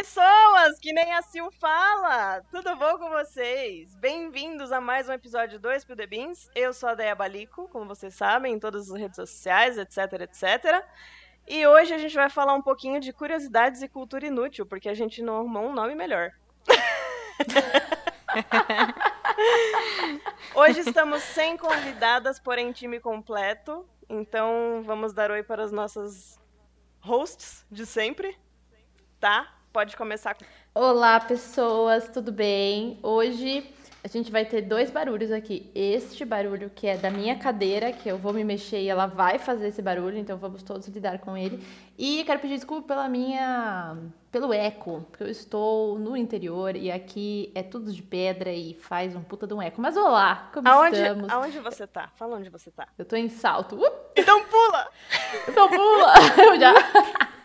pessoas, que nem a Sil fala! Tudo bom com vocês? Bem-vindos a mais um episódio 2 Spill The Beans. Eu sou a Deia Balico, como vocês sabem, em todas as redes sociais, etc, etc. E hoje a gente vai falar um pouquinho de curiosidades e cultura inútil, porque a gente não arrumou um nome melhor. Hoje estamos sem convidadas, porém time completo. Então vamos dar oi para as nossas hosts de sempre. Tá? Pode começar. Olá, pessoas, tudo bem? Hoje a gente vai ter dois barulhos aqui. Este barulho que é da minha cadeira, que eu vou me mexer e ela vai fazer esse barulho, então vamos todos lidar com ele. E quero pedir desculpa pela minha pelo eco, porque eu estou no interior e aqui é tudo de pedra e faz um puta de um eco. Mas olá, como aonde, estamos? Aonde você tá? Fala onde você tá. Eu tô em salto. Uh! Então pula! Então pula! Eu já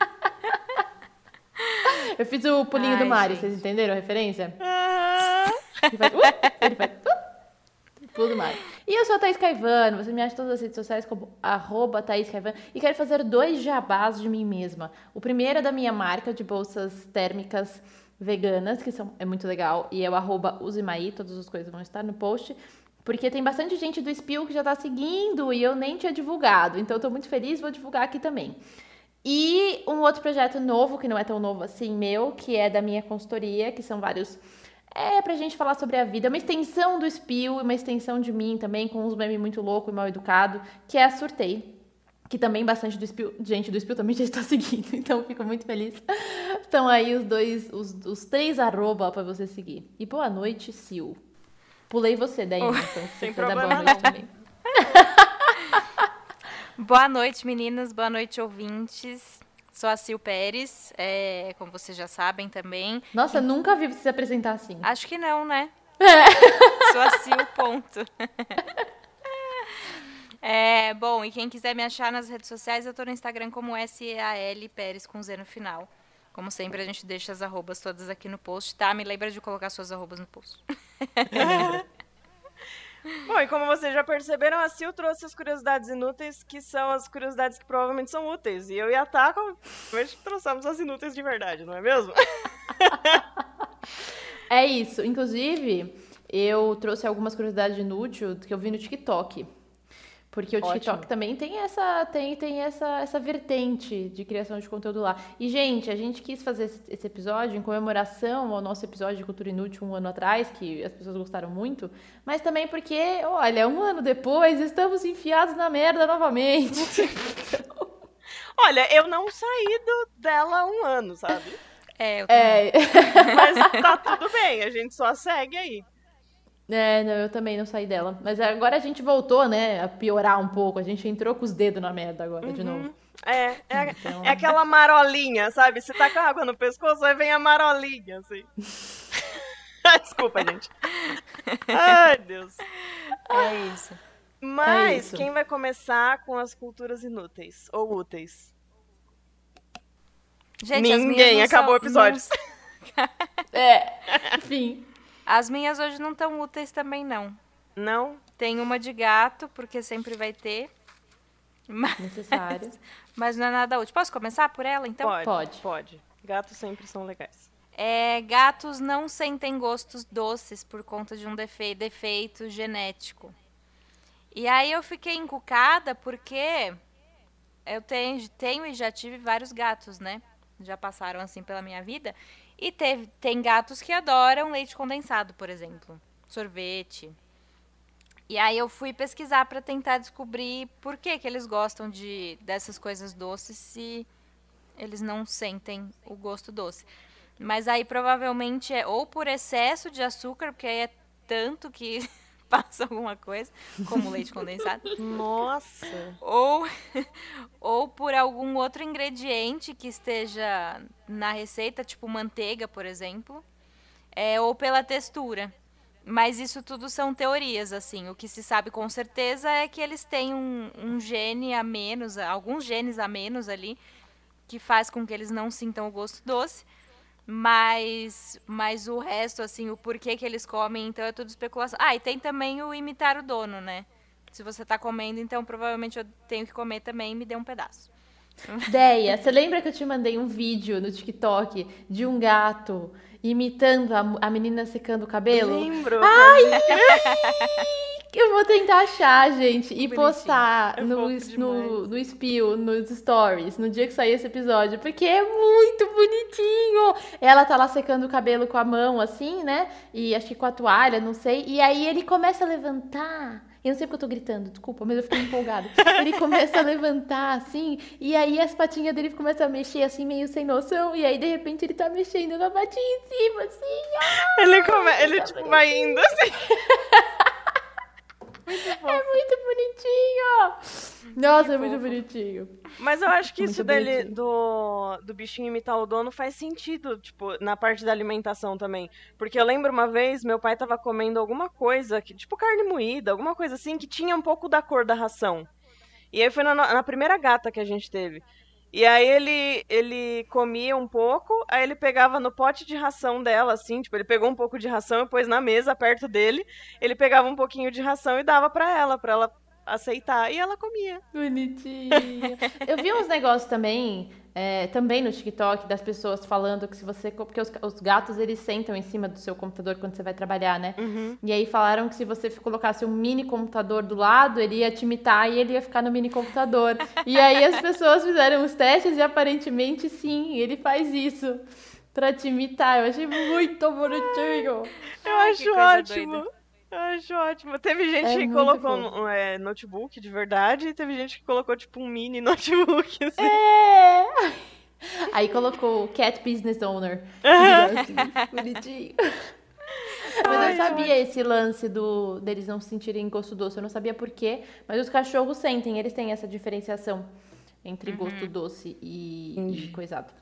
Eu fiz o pulinho Ai, do Mario, gente. vocês entenderam a referência? Ah, Ele faz, uh, ele faz uh, pulo do Mario. E eu sou a Thaís Caivano, você me acha em todas as redes sociais como arroba Thaís Caivano. E quero fazer dois jabás de mim mesma. O primeiro é da minha marca de bolsas térmicas veganas, que são, é muito legal, e é o arroba Uzimaí, todas as coisas vão estar no post. Porque tem bastante gente do Spill que já tá seguindo e eu nem tinha divulgado. Então eu tô muito feliz, vou divulgar aqui também. E um outro projeto novo, que não é tão novo assim, meu, que é da minha consultoria, que são vários. É pra gente falar sobre a vida. É uma extensão do Spill e uma extensão de mim também, com uns memes muito louco e mal educado, que é a Surtei. Que também bastante do Spill, gente do Spill também já está seguindo, então fico muito feliz. Estão aí os dois, os, os três arroba pra você seguir. E boa noite, Sil. Pulei você daí, então, se Sem problema boa noite também. Boa noite, meninas. Boa noite, ouvintes. Sou a Sil Pérez, é, como vocês já sabem também. Nossa, nunca vi você se apresentar assim. Acho que não, né? Sou a Sil, ponto. É, bom, e quem quiser me achar nas redes sociais, eu tô no Instagram como SAL Pérez com Z no final. Como sempre, a gente deixa as arrobas todas aqui no post, tá? Me lembra de colocar suas arrobas no post. Bom, e como vocês já perceberam, a Sil trouxe as curiosidades inúteis, que são as curiosidades que provavelmente são úteis. E eu e a Taco, hoje trouxemos as inúteis de verdade, não é mesmo? É isso. Inclusive, eu trouxe algumas curiosidades inúteis que eu vi no TikTok. Porque o TikTok Ótimo. também tem essa tem, tem essa, essa vertente de criação de conteúdo lá. E, gente, a gente quis fazer esse, esse episódio em comemoração ao nosso episódio de Cultura Inútil um ano atrás, que as pessoas gostaram muito, mas também porque, olha, um ano depois estamos enfiados na merda novamente. Olha, eu não saí do, dela um ano, sabe? É, eu também. É, Mas tá tudo bem, a gente só segue aí. É, não, eu também não saí dela. Mas agora a gente voltou, né, a piorar um pouco. A gente entrou com os dedos na merda agora, de novo. É, é, Então- é aquela marolinha, sabe? Você tá com a água no pescoço, aí vem a marolinha, assim. Desculpa, gente. Ai, Deus. É isso. Mas isso. quem vai começar com as culturas inúteis ou úteis? Gente, Ninguém, acabou o são- episódio. não É, enfim. As minhas hoje não estão úteis também, não. Não? Tem uma de gato, porque sempre vai ter. Mas, Necessário. mas não é nada útil. Posso começar por ela, então? pode, pode. Pode. Gatos sempre são legais. É, gatos não sentem gostos doces por conta de um defe- defeito genético. E aí eu fiquei encucada porque eu tenho, tenho e já tive vários gatos, né? Já passaram assim pela minha vida. E teve, tem gatos que adoram leite condensado, por exemplo. Sorvete. E aí eu fui pesquisar para tentar descobrir por que, que eles gostam de dessas coisas doces se eles não sentem o gosto doce. Mas aí provavelmente é ou por excesso de açúcar, porque aí é tanto que passa alguma coisa, como leite condensado, Nossa. ou, ou por algum outro ingrediente que esteja na receita, tipo manteiga, por exemplo, é, ou pela textura. Mas isso tudo são teorias, assim. O que se sabe com certeza é que eles têm um, um gene a menos, alguns genes a menos ali, que faz com que eles não sintam o gosto doce. Mas, mas o resto, assim, o porquê que eles comem, então é tudo especulação. Ah, e tem também o imitar o dono, né? Se você tá comendo, então provavelmente eu tenho que comer também e me dê um pedaço. Deia, você lembra que eu te mandei um vídeo no TikTok de um gato imitando a, a menina secando o cabelo? Lembro. Ai, eu vou tentar achar, gente, e Bonitinho. postar É no, no, no Spill, nos stories, no dia que sair esse episódio, porque é muito bonitinho. Ela tá lá secando o cabelo com a mão, assim, né? E acho que com a toalha, não sei. E aí ele começa a levantar. Eu não sei porque eu tô gritando, desculpa, mas eu fiquei empolgada. Ele começa a levantar, assim, e aí as patinhas dele começam a mexer, assim, meio sem noção. E aí, de repente, ele tá mexendo com a patinha em cima, assim. Ele, come... ele tá tipo, vai indo assim. É muito bonitinho! Nossa, é muito fofo. bonitinho. Mas eu acho que Muito isso dele, bonitinho. do, do bichinho imitar o dono faz sentido, tipo, na parte da alimentação também. Porque eu lembro uma vez, meu pai tava comendo alguma coisa, que, tipo carne moída, alguma coisa assim, que tinha um pouco da cor da ração. E aí foi na, na primeira gata que a gente teve. E aí ele, ele comia um pouco, aí ele pegava no pote de ração dela, assim, tipo, ele pegou um pouco de ração e pôs na mesa perto dele. Ele pegava um pouquinho de ração e dava pra ela, pra ela aceitar. E ela comia. Bonitinho. Eu vi uns negócios também, é, também no TikTok, das pessoas falando que se você. Porque os, os gatos eles sentam em cima do seu computador quando você vai trabalhar, né? Uhum. E aí falaram que se você colocasse um mini computador do lado, ele ia te imitar e ele ia ficar no mini computador. e aí as pessoas fizeram os testes e aparentemente sim, ele faz isso. Pra te imitar. Eu achei muito bonitinho. Eu Ai, acho ótimo. doida. Eu acho ótimo. Teve gente É que colocou um, é, notebook de verdade e teve gente que colocou, tipo, um mini notebook, assim. É! Aí colocou Cat Business Owner. Assim, bonitinho. Mas Ai, eu sabia esse lance do deles não sentirem gosto doce. Eu não sabia por quê, mas os cachorros sentem, eles têm essa diferenciação entre gosto doce e, e coisado.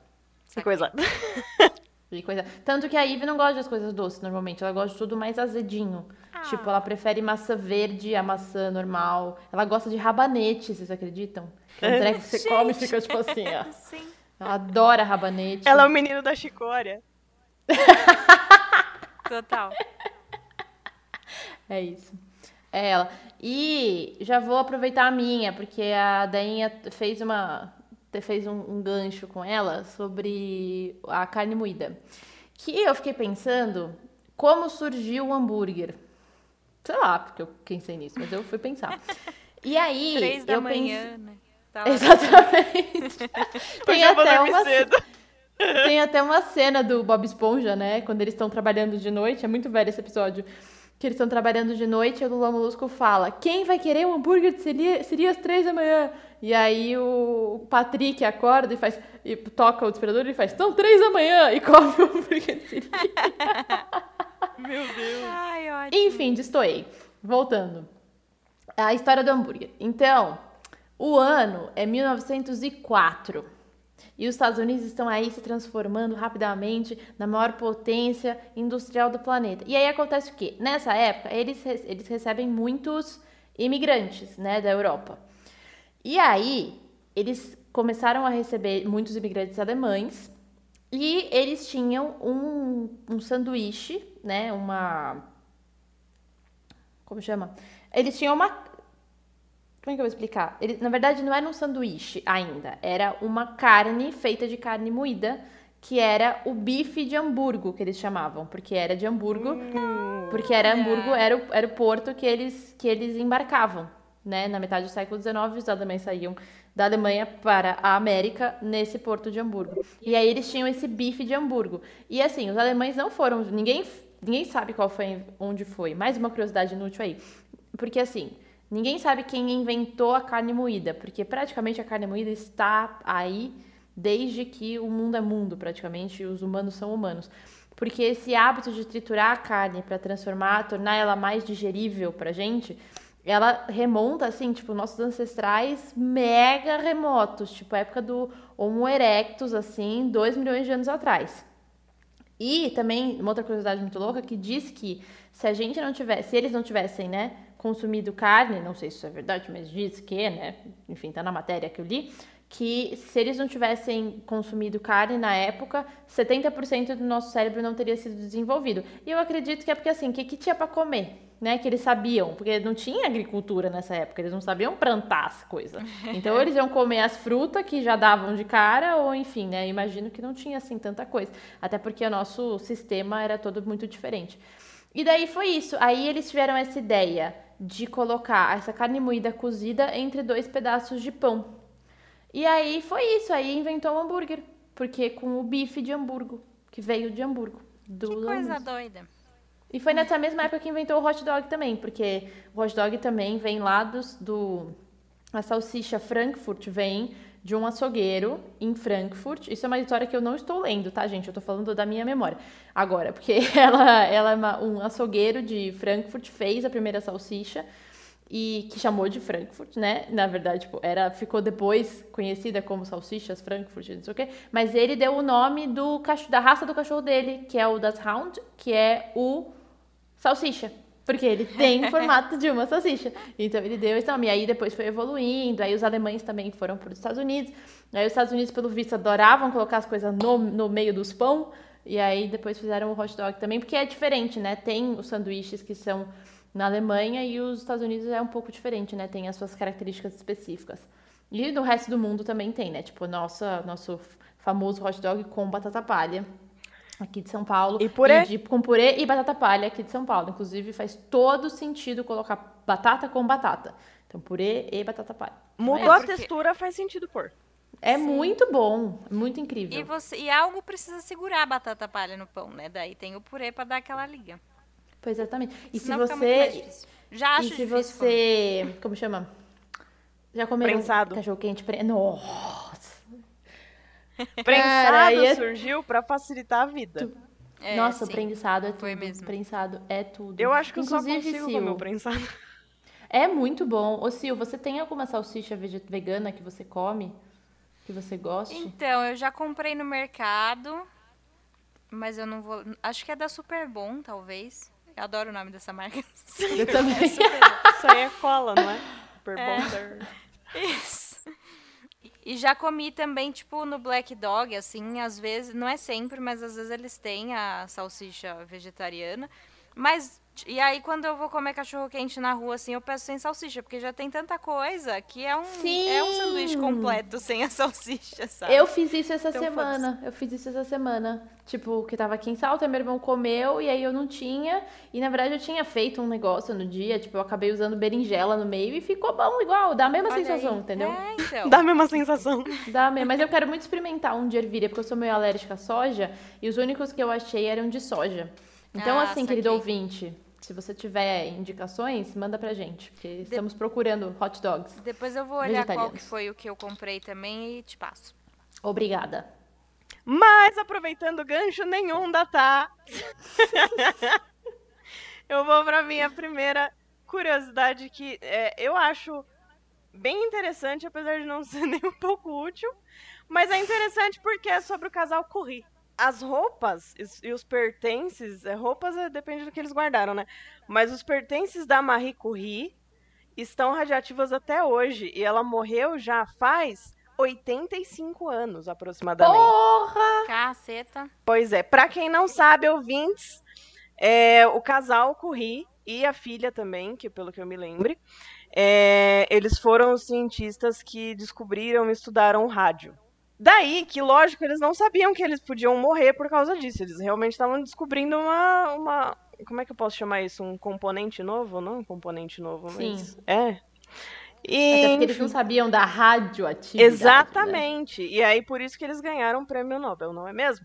Que coisa. E coisa. Tanto que a Ivy não gosta das coisas doces normalmente, ela gosta de tudo mais azedinho. Tipo, ela prefere maçã verde a maçã normal. Ela gosta de rabanete, vocês acreditam? Que é um treco que você come e fica tipo assim, ó. Sim. Ela adora rabanete. Ela é o menino da chicória. Total. É isso. É ela. E já vou aproveitar a minha, porque a Dainha fez uma fez um, um gancho com ela sobre a carne moída. Que eu fiquei pensando como surgiu o hambúrguer. Sei lá, porque eu pensei nisso, mas eu fui pensar. E aí, Três da eu manhã, né? Tá. Exatamente. Tem até uma cedo. tem até uma cena do Bob Esponja, né? Quando eles estão trabalhando de noite. É muito velho esse episódio. Que eles estão trabalhando de noite e o Lula Molusco fala: Quem vai querer um hambúrguer de seria, seria às três da manhã? E aí o Patrick acorda e faz. E toca o desesperador e faz: Estão três da manhã! E come o hambúrguer de seria. Meu Deus. Ai, ótimo. Enfim, destoei. Voltando. A história do hambúrguer. Então, o ano é 1904. E os Estados Unidos estão aí se transformando rapidamente na maior potência industrial do planeta. E aí acontece o quê? Nessa época, eles, eles recebem muitos imigrantes, né, da Europa. E aí, eles começaram a receber muitos imigrantes alemães e eles tinham um, um sanduíche, né, uma... Como chama? Eles tinham uma... Como é que eu vou explicar? Ele, na verdade, não era um sanduíche ainda. Era uma carne feita de carne moída, que era o bife de Hamburgo, que eles chamavam. Porque era de Hamburgo, porque era Hamburgo, era o, era o porto que eles, que eles embarcavam. Né? Na metade do século XIX, os alemães saíam da Alemanha para a América nesse porto de Hamburgo. E aí eles tinham esse bife de Hamburgo. E assim, os alemães não foram. Ninguém, ninguém sabe qual foi, onde foi. Mais uma curiosidade inútil aí. Porque assim, ninguém sabe quem inventou a carne moída. Porque praticamente a carne moída está aí desde que o mundo é mundo, praticamente, os humanos são humanos. Porque esse hábito de triturar a carne para transformar, tornar ela mais digerível pra gente, ela remonta, assim, tipo, nossos ancestrais mega remotos, tipo, época do Homo erectus, assim, dois milhões de anos atrás. E também, uma outra curiosidade muito louca, que diz que se a gente não tivesse, se eles não tivessem, né, consumido carne, não sei se isso é verdade, mas diz que, né, enfim, tá na matéria que eu li, que se eles não tivessem consumido carne na época, 70% do nosso cérebro não teria sido desenvolvido. E eu acredito que é porque, assim, o que, que tinha para comer? né, que eles sabiam, porque não tinha agricultura nessa época, eles não sabiam plantar as coisas. Então eles iam comer as frutas que já davam de cara, ou enfim, né, imagino que não tinha assim tanta coisa, até porque o nosso sistema era todo muito diferente. E daí foi isso, aí eles tiveram essa ideia de colocar essa carne moída cozida entre dois pedaços de pão. E aí foi isso, aí inventou o hambúrguer, porque com o bife de Hamburgo, que veio de Hamburgo. Do Que coisa doida. e foi nessa mesma época que inventou o hot dog também, porque o hot dog também vem lá dos, do. A salsicha Frankfurt vem de um açougueiro em Frankfurt. Isso é uma história que eu não estou lendo, tá, gente? Eu tô falando da minha memória. Agora, porque ela, ela é uma- um açougueiro de Frankfurt, fez a primeira salsicha e que chamou de Frankfurt, né? Na verdade, tipo, era, ficou depois conhecida como salsichas Frankfurt, não sei o quê. Mas ele deu o nome do cach- da raça do cachorro dele, que é o das Hound, que é o salsicha. Porque ele tem formato de uma salsicha. Então ele deu esse nome. E aí depois foi evoluindo. Aí os alemães também foram para os Estados Unidos. Aí os Estados Unidos, pelo visto, adoravam colocar as coisas no, no meio dos pão. E aí depois fizeram o hot dog também, porque é diferente, né? Tem os sanduíches que são na Alemanha e os Estados Unidos é um pouco diferente, né? Tem as suas características específicas. E no resto do mundo também tem, né? Tipo, nossa, nosso famoso hot dog com batata palha aqui de São Paulo. E purê? de- com purê e batata palha aqui de São Paulo. Inclusive, faz todo sentido colocar batata com batata. Então, purê e batata palha. Mudou É, a porque- textura, faz sentido pôr. É muito bom, muito incrível. E, você, e algo precisa segurar a batata palha no pão, né? Daí tem o purê pra dar aquela liga. Pois exatamente. E Senão se você. Já acho E se difícil você. Como chama? Já comeram Prensado. cachorro quente? Pre... Nossa! Prensado aí é- surgiu pra facilitar a vida. É, Nossa, o sim. prensado é tudo. Foi mesmo. Prensado é tudo. Eu acho que eu só Inclusive, consigo Sil, comer o prensado. É muito bom. Ô, Sil, você tem alguma salsicha vegana que você come? Que você goste? Então, eu já comprei no mercado, mas eu não vou. Acho que é da Super Bom, talvez. Eu adoro o nome dessa marca. Eu também. Isso aí é cola, não é? Super É. Bonder. Isso. E já comi também, tipo, no Black Dog, assim, às vezes, não é sempre, mas às vezes eles têm a salsicha vegetariana. Mas, e aí quando eu vou comer cachorro quente na rua, assim, eu peço sem salsicha, porque já tem tanta coisa que é um, é um sanduíche Sim. completo sem a salsicha, sabe? Eu fiz isso essa Então, semana. Eu fiz isso essa semana. Tipo, que tava aqui em Salta, meu irmão comeu e aí eu não tinha. E na verdade eu tinha feito um negócio no dia, tipo, eu acabei usando berinjela no meio e ficou bom igual, dá a mesma Olha sensação, aí. entendeu? É, então. Dá a mesma sensação. Dá mesmo. Mas eu quero muito experimentar um de ervilha, porque eu sou meio alérgica à soja e os únicos que eu achei eram de soja. Então, Ah, assim, querido saquei. ouvinte, se você tiver indicações, manda pra gente, porque estamos procurando hot dogs. Depois eu vou olhar qual que foi o que eu comprei também e te passo. Obrigada. Mas aproveitando gancho nenhum da Tá, eu vou pra minha primeira curiosidade que é, eu acho bem interessante, apesar de não ser nem um pouco útil. Mas é interessante porque é sobre o casal Curry. As roupas e- os pertences, é, roupas é, depende do que eles guardaram, né? Mas os pertences da Marie Curie estão radioativos até hoje. E ela morreu já faz 85 anos, aproximadamente. Porra! Caceta. Pois é, pra quem não sabe, ouvintes, é, o casal Curie e a filha também, que pelo que eu me lembre, é, eles foram os cientistas que descobriram e estudaram o rádio. Daí que, lógico, eles não sabiam que eles podiam morrer por causa disso. Eles realmente estavam descobrindo uma, uma. Como é que eu posso chamar isso? Um componente novo? Não um componente novo, mas. Sim. É. E, Até porque eles não sabiam da radioatividade. né? Exatamente. E aí por isso que eles ganharam o prêmio Nobel, não é mesmo?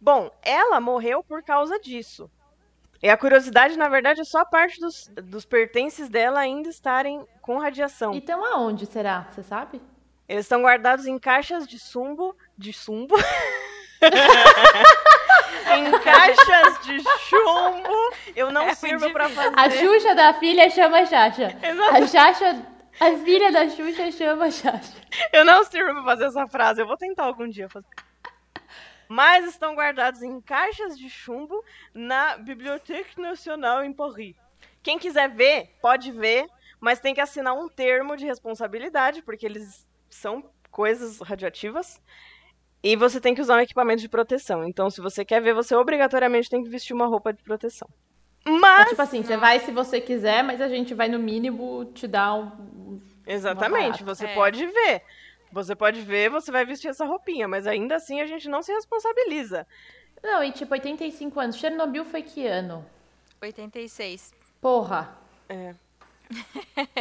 Bom, ela morreu por causa disso. E a curiosidade, na verdade, é só a parte dos, dos pertences dela ainda estarem com radiação. Então aonde será? Você sabe? Eles estão guardados em caixas de sumbo. De sumbo? em caixas de chumbo. Eu não É sirvo pra fazer. A Xuxa da filha chama a Xaxa. Exato. A Xaxa. A filha da Xuxa chama a Xaxa. Eu não sirvo pra fazer essa frase. Eu vou tentar algum dia fazer. Mas estão guardados em caixas de chumbo na Bibliothèque Nationale em Paris. Quem quiser ver, pode ver, mas tem que assinar um termo de responsabilidade, porque eles são coisas radioativas. E você tem que usar um equipamento de proteção. Então, se você quer ver, você obrigatoriamente tem que vestir uma roupa de proteção. Mas. tipo assim, você vai se você quiser, mas a gente vai no mínimo te dar um. Exatamente, você É. pode ver. Você pode ver, você vai vestir essa roupinha, mas ainda assim a gente não se responsabiliza. Não, e tipo, 85 anos. Chernobyl foi que ano? 86. Porra. É.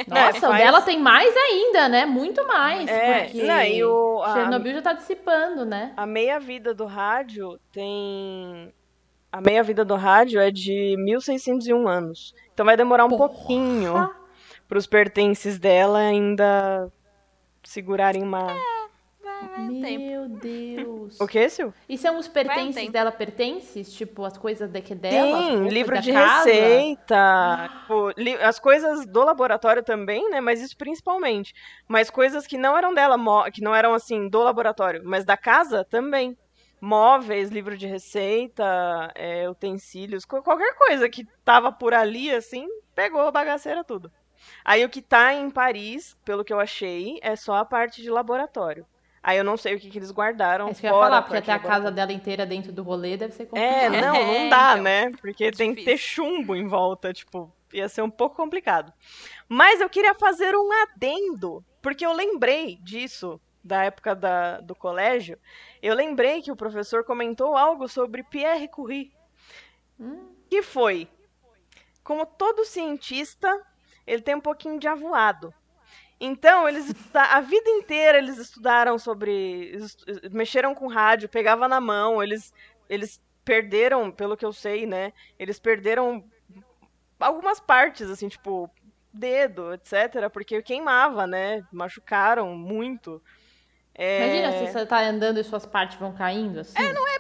Nossa, o faz- dela tem mais ainda, né? Muito mais. É, porque não, e o- a- Chernobyl já tá dissipando, né? A meia-vida do rádio tem. A meia-vida do rádio é de 1601 anos. Então vai demorar um Porra. pouquinho para os pertences dela ainda segurarem uma. Vai um tempo. Meu Deus. O que, Sil? E são os um pertences tempo. dela pertences? Tipo, as coisas daqui dela? roupas livro de casa? receita, tipo, li- as coisas do laboratório também, né? Mas isso principalmente. Mas coisas que não eram dela, que não eram assim do laboratório, mas da casa também. Móveis, livro de receita, é, utensílios, co- qualquer coisa que tava por ali, assim, pegou a bagaceira tudo. Aí o que tá em Paris, pelo que eu achei, é só a parte de laboratório. Aí eu não sei o que, que eles guardaram É isso que eu ia falar, porque até a casa dela inteira dentro do rolê deve ser É, complicado. não, não É, dá, então. né? Porque É tem que ter chumbo em volta, tipo, ia ser um pouco complicado. Mas eu queria fazer um adendo, porque eu lembrei disso da época da, do colégio. Eu lembrei que o professor comentou algo sobre Pierre Curie. Hum. Que foi, como todo cientista, ele tem um pouquinho de avoado. Então, eles a vida inteira eles estudaram sobre. mexeram com rádio, pegava na mão, eles, eles perderam, pelo que eu sei, né? Eles perderam algumas partes, assim, tipo, dedo, etc., porque queimava, né? Machucaram muito. É, Imagina se você tá andando e suas partes vão caindo assim. É, não é?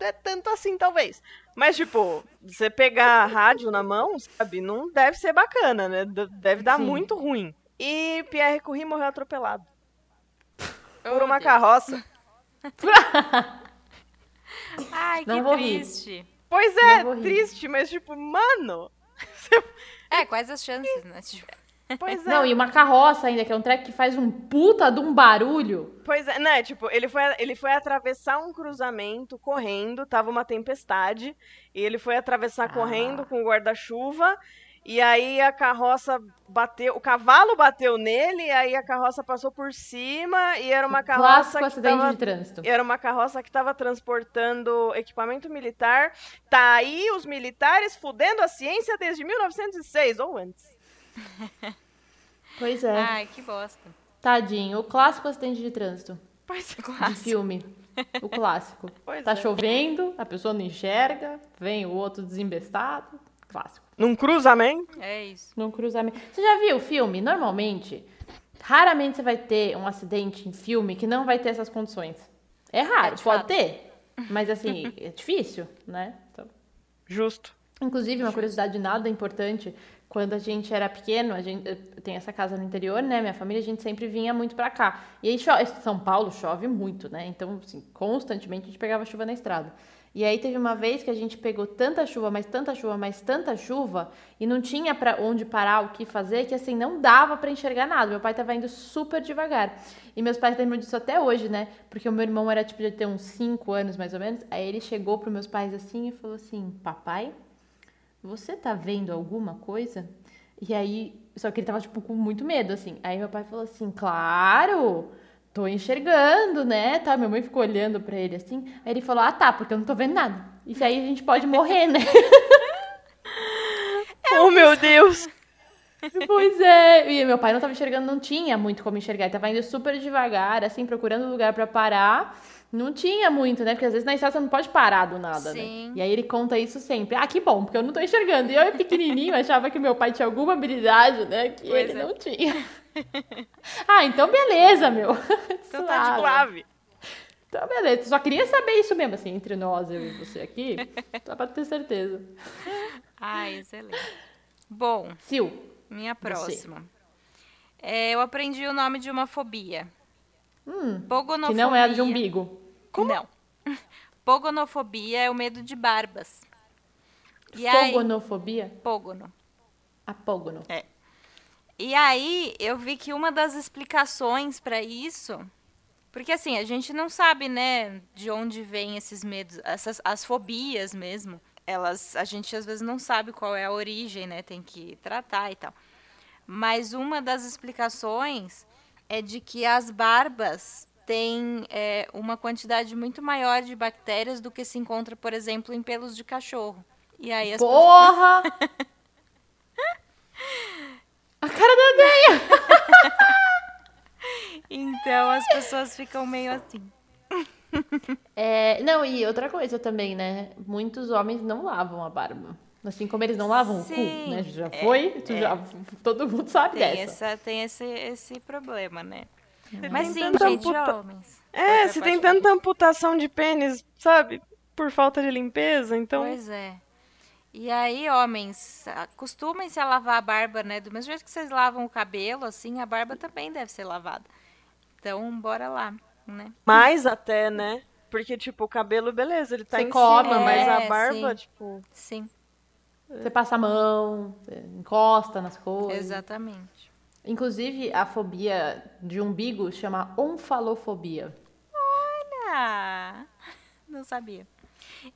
é tanto assim, talvez. Mas, tipo, você pegar rádio na mão, sabe, não deve ser bacana, né? Deve dar Sim. muito ruim. E Pierre Curie morreu atropelado por Oh, uma Deus. carroça. Ai, que Não rir. triste. Pois é, triste, mas, tipo, mano. É, quais as chances, né? Tipo, Pois é. Não, e uma carroça ainda, que é um treco que faz um puta de um barulho. Pois é, né? Tipo, ele foi, ele foi atravessar um cruzamento correndo, tava uma tempestade, e ele foi atravessar Ah. correndo com o guarda-chuva, e aí a carroça bateu, o cavalo bateu nele, e aí a carroça passou por cima, e era uma carroça Clássico que acidente tava, de trânsito. era uma carroça que estava transportando equipamento militar. Tá aí os militares fudendo a ciência desde 1906, ou antes. Pois é. ai, que bosta. Tadinho. O clássico acidente de trânsito. Pois é. De filme. O clássico. Pois tá é. chovendo, a pessoa não enxerga, vem o outro desembestado. Clássico. Num cruzamento. É isso. Num cruzamento. Você já viu o filme? Normalmente, raramente você vai ter um acidente em filme que não vai ter essas condições. É raro, É, de pode fato. ter, mas assim, é difícil, né? Então, Justo. Inclusive, uma curiosidade nada importante, quando a gente era pequeno, a gente tenho essa casa no interior, né? Minha família, a gente sempre vinha muito pra cá. E aí, São Paulo chove muito, né? Então, assim, constantemente a gente pegava chuva na estrada. E aí teve uma vez que a gente pegou tanta chuva, mas tanta chuva, mas tanta chuva, e não tinha para onde parar, o que fazer, que assim, não dava pra enxergar nada. Meu pai tava indo super devagar. E meus pais lembram disso até hoje, né? Porque o meu irmão era tipo de ter uns 5 anos mais ou menos. Aí ele chegou pros meus pais assim e falou assim: Papai, você tá vendo alguma coisa? E aí, só que ele tava, tipo, com muito medo, assim. Aí meu pai falou assim, claro, tô enxergando, né? Tá, minha mãe ficou olhando pra ele, assim. Aí ele falou, ah, tá, porque eu não tô vendo nada. Isso aí a gente pode morrer, né? oh, meu Deus! pois é. E meu pai não tava enxergando, não tinha muito como enxergar. Ele tava indo super devagar, assim, procurando lugar pra parar. Não tinha muito, né? Porque às vezes na estrada você não pode parar do nada, Sim. né? E aí ele conta isso sempre. Ah, que bom, porque eu não tô enxergando. E eu, pequenininho, achava que meu pai tinha alguma habilidade, né? Que Pois ele é. não tinha. ah, então beleza, meu. Então tá de suave. Então beleza. Só queria saber isso mesmo, assim, entre nós, eu e você aqui. Só pra ter certeza. Ai, excelente. Bom, Sil, minha próxima. É, eu aprendi o nome de uma fobia. Hum, Pogonofobia. que não é a de umbigo. Não. Pogonofobia é o medo de barbas. E aí, Fogonofobia? pogono. Apógono. E aí, eu vi que uma das explicações para isso, porque assim, a gente não sabe, né, de onde vêm esses medos, essas as fobias mesmo. elas, a gente às vezes não sabe qual é a origem, né? Tem que tratar e tal. Mas uma das explicações é de que as barbas têm é, uma quantidade muito maior de bactérias do que se encontra, por exemplo, em pelos de cachorro. E aí as Porra! A cara da Deia! Então as pessoas ficam meio assim. É, não, e outra coisa também, né? Muitos homens não lavam a barba. Assim como eles não lavam Sim, o cu, né? Já é, foi? Tu já, todo mundo sabe Tem, dessa. essa, tem esse, esse problema, né? Você Mas tem sim, tanta gente, amputa- homens. É, se tem tanta amputação de pênis, sabe? Por falta de limpeza, então. Pois é. E aí, homens, acostumem-se a lavar a barba, né? Do mesmo jeito que vocês lavam o cabelo, assim, a barba também deve ser lavada. Então, bora lá, né? Mais até, né? Porque, tipo, o cabelo, beleza, ele tá Você em come, cima, mas a é, barba, sim. tipo. Sim, Você passa a mão, encosta nas coisas. exatamente. Inclusive, a fobia de umbigo chama onfalofobia. Ah, não sabia.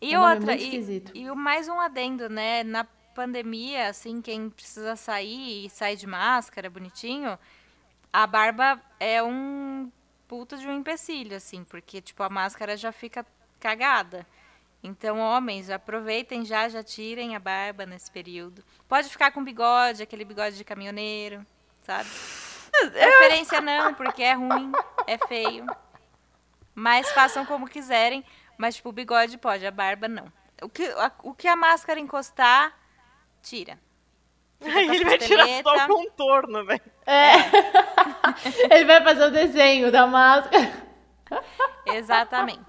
E É um outra, muito e, e mais um adendo, né? Na pandemia, assim, quem precisa sair e sai de máscara, bonitinho, a barba é um puta de um empecilho, assim, porque, tipo, a máscara já fica cagada. Então, homens, aproveitem já, já tirem a barba nesse período. Pode ficar com bigode, aquele bigode de caminhoneiro, sabe? Preferência não, porque é ruim, é feio. Mas façam como quiserem. Mas, tipo, o bigode pode, a barba não. O que a, o que a máscara encostar, tira. Aí ele vai tirar só o contorno, velho. É. Ele vai fazer o desenho da máscara. Exatamente.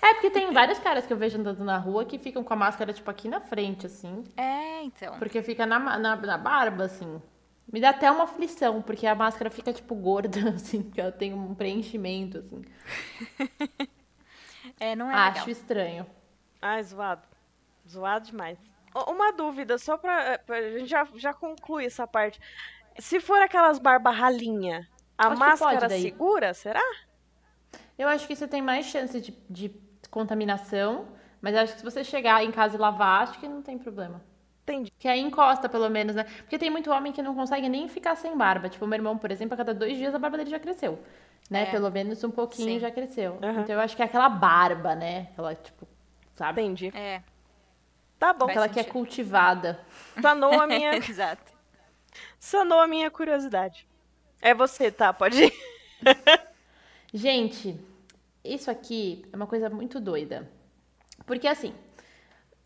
É, porque tem vários caras que eu vejo andando na rua que ficam com a máscara, tipo, aqui na frente, assim. É, então. Porque fica na, na, na barba, assim. Me dá até uma aflição, porque a máscara fica, tipo, gorda, assim, que ela tem um preenchimento, assim. É, não é Acho legal. estranho. Ai, zoado. Zoado demais. Uma dúvida, só pra, eh, pra gente já, já concluir essa parte. Se for aquelas barba ralinha, a Acho que máscara segura, será? Eu acho que você tem mais chance de, de contaminação, mas acho que se você chegar em casa e lavar, acho que não tem problema. Entendi. Que aí encosta, pelo menos, né? Porque tem muito homem que não consegue nem ficar sem barba. Tipo, meu irmão, por exemplo, a cada dois dias a barba dele já cresceu. Né? É. Pelo menos um pouquinho Sim. já cresceu. Aham. Então eu acho que é aquela barba, né? Aquela, tipo, sabe? Entendi. É, Tá bom. Faz Aquela que é cultivada. Sanou a minha, exato. sanou a minha curiosidade. É você, tá? Pode ir. Gente, isso aqui é uma coisa muito doida. Porque assim,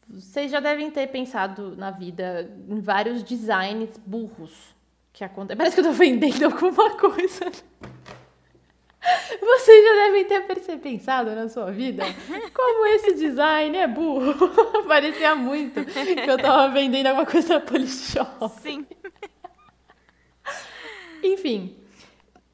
vocês já devem ter pensado na vida em vários designs burros que acontecem. Parece que eu tô vendendo alguma coisa. Vocês já devem ter pensado na sua vida como esse design é burro. Parecia muito que eu tava vendendo alguma coisa na Polishop. Sim. Enfim,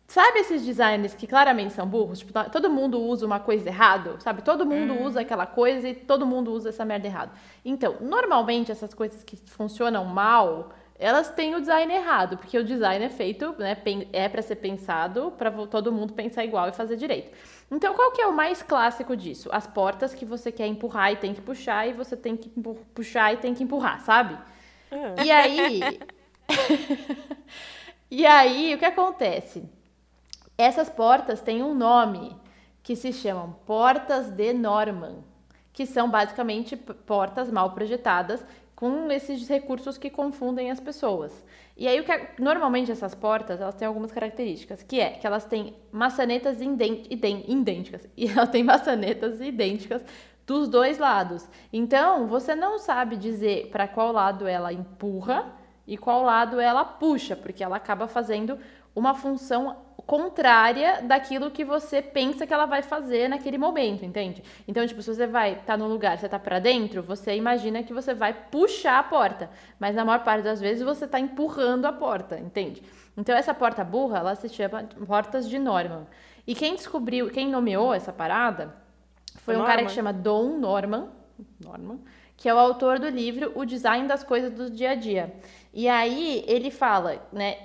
sabe esses designers que claramente são burros? Tipo, tá- todo mundo usa uma coisa errado, sabe? Todo mundo usa aquela coisa e todo mundo usa essa merda errado. Então, normalmente essas coisas que funcionam mal, elas têm o design errado, porque o design é feito, né, é para ser pensado para todo mundo pensar igual e fazer direito. Então, qual que é o mais clássico disso? As portas que você quer empurrar e tem que puxar e você tem que puxar e tem que empurrar, sabe? Ah, E aí. e aí, o que acontece? Essas portas têm um nome que se chamam portas de Norman, que são basicamente portas mal projetadas com esses recursos que confundem as pessoas. E aí, o que normalmente essas portas, elas têm algumas características, que é que elas têm maçanetas idên- idên- idênticas, e elas têm maçanetas idênticas dos dois lados. Então, você não sabe dizer para qual lado ela empurra e qual lado ela puxa, porque ela acaba fazendo uma função contrária daquilo que você pensa que ela vai fazer naquele momento, entende? Então, tipo, se você vai estar num lugar, você tá para dentro, você imagina que você vai puxar a porta, mas na maior parte das vezes você tá empurrando a porta, entende? Então, essa porta burra, ela se chama portas de Norman. E quem descobriu, quem nomeou essa parada foi um cara Norman? que chama Don Norman, Norman, que é o autor do livro O Design das Coisas do Dia a Dia. E aí ele fala, né,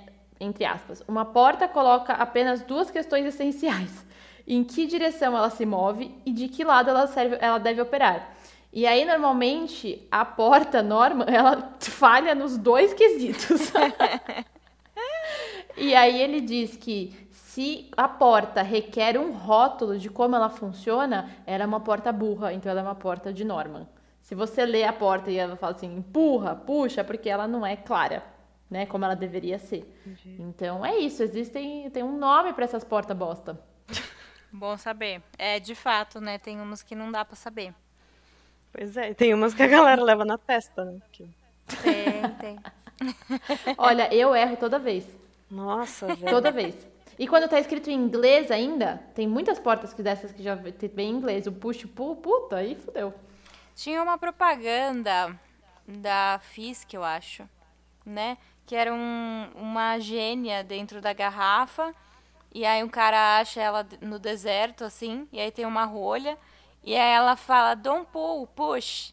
entre aspas, uma porta coloca apenas duas questões essenciais: em que direção ela se move e de que lado ela serve, ela deve operar. E aí, normalmente, a porta norma, ela falha nos dois quesitos. e aí ele diz que se a porta requer um rótulo de como ela funciona, ela é uma porta burra, então ela é uma porta de Norman. Se você lê a porta e ela fala assim, empurra, puxa, porque ela não é clara, né, como ela deveria ser. Entendi. Então é isso, existem tem um nome para essas portas bosta. Bom saber. É, de fato, né, tem umas que não dá para saber. Pois é, tem umas que a galera leva na testa, né? Que... Tem, tem. Olha, eu erro toda vez. Nossa, velho. Toda vez. E quando tá escrito em inglês ainda, tem muitas portas que dessas que já tem bem em inglês. O push pull, puta, aí fudeu. Tinha uma propaganda da Fisk, eu acho, né? Que era um, uma gênia dentro da garrafa. E aí um cara acha ela no deserto, assim, e aí tem uma rolha. E aí ela fala, don't pull, push.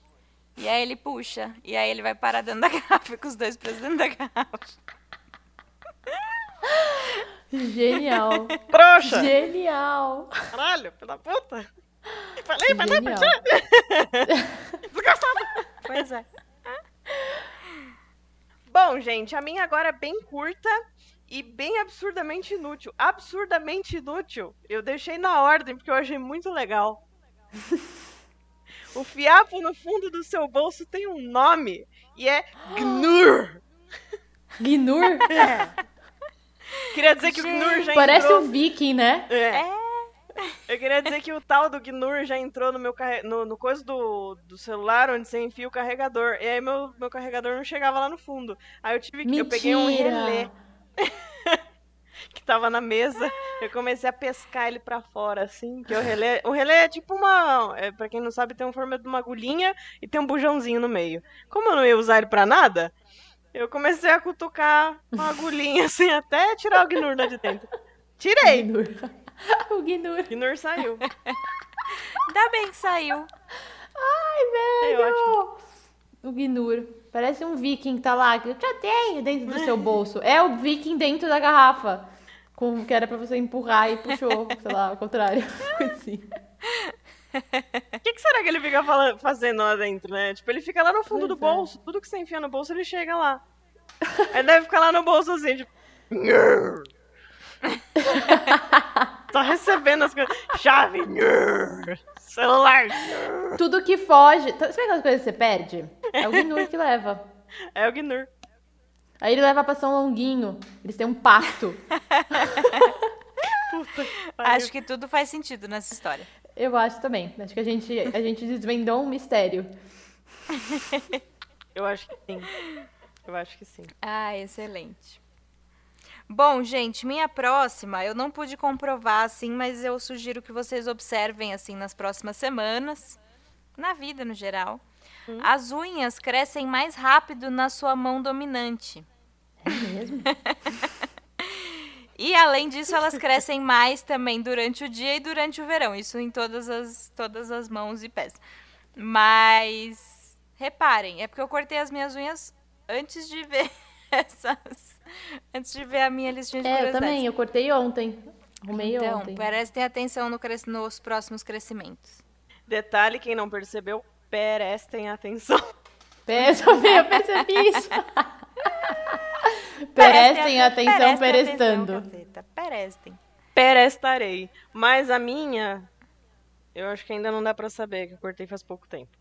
E aí ele puxa. E aí ele vai parar dentro da garrafa com os dois presos dentro da garrafa. Genial. Trouxa! Genial. Caralho, pela puta. Falei, falei, falei. Desgraçado. Pois é. Bom, gente, a minha agora é bem curta e bem absurdamente inútil. Absurdamente inútil. Eu deixei na ordem porque eu achei muito legal. o fiapo no fundo do seu bolso tem um nome e é Gnur. Gnur? É. Queria dizer que o Gnur já Parece entrou... um viking, né? É. é. Eu queria dizer que o tal do Gnur já entrou no meu carre... no, no coisa do, do celular onde você enfia o carregador. E aí meu, meu carregador não chegava lá no fundo. Aí eu tive que. Eu peguei um relé que tava na mesa. Eu comecei a pescar ele pra fora, assim. Que o relé. O relé é tipo uma. É, pra quem não sabe, tem uma forma de uma agulhinha e tem um bujãozinho no meio. Como eu não ia usar ele pra nada, eu comecei a cutucar uma agulhinha assim até tirar o Gnur lá de dentro. Tirei! Gnur. o Gnur. Gnur saiu. Ainda bem que saiu. Ai, velho! É o Gnur. Parece um viking que tá lá, que eu já tenho dentro do seu bolso. É o viking dentro da garrafa. Com, que era pra você empurrar e puxou, sei lá, ao contrário. assim. O que, que, será que ele fica falando, fazendo lá dentro, né? Tipo, ele fica lá no fundo pois do é. bolso. Tudo que você enfia no bolso, ele chega lá. Ele deve ficar lá no bolso assim, tipo. Só recebendo as coisas. Chave. Celular. Tudo que foge. Sabe aquelas coisas que você perde? É o Gnur que leva. É o Gnur. Aí ele leva pra São Longuinho. Eles têm um pacto. Puta, Acho que tudo faz sentido nessa história. Eu acho também. Acho que a gente, a gente desvendou um mistério. Eu acho que sim. Eu acho que sim. Ah, excelente. Bom, gente, minha próxima, eu não pude comprovar assim, mas eu sugiro que vocês observem assim nas próximas semanas, na vida no geral. Hum. As unhas crescem mais rápido na sua mão dominante. É mesmo? E além disso, elas crescem mais também durante o dia e durante o verão. Isso em todas as, todas as mãos e pés. Mas reparem, é porque eu cortei as minhas unhas antes de ver essas. Antes de ver a minha listinha de é, eu também, eu cortei ontem. Arrumei então, ontem. prestem atenção no cres... nos próximos crescimentos. Detalhe, quem não percebeu, prestem atenção. Eu percebi isso. Prestem atenção, perestando. Prestem. Perestarei. Mas a minha, eu acho que ainda não dá para saber, que eu cortei faz pouco tempo.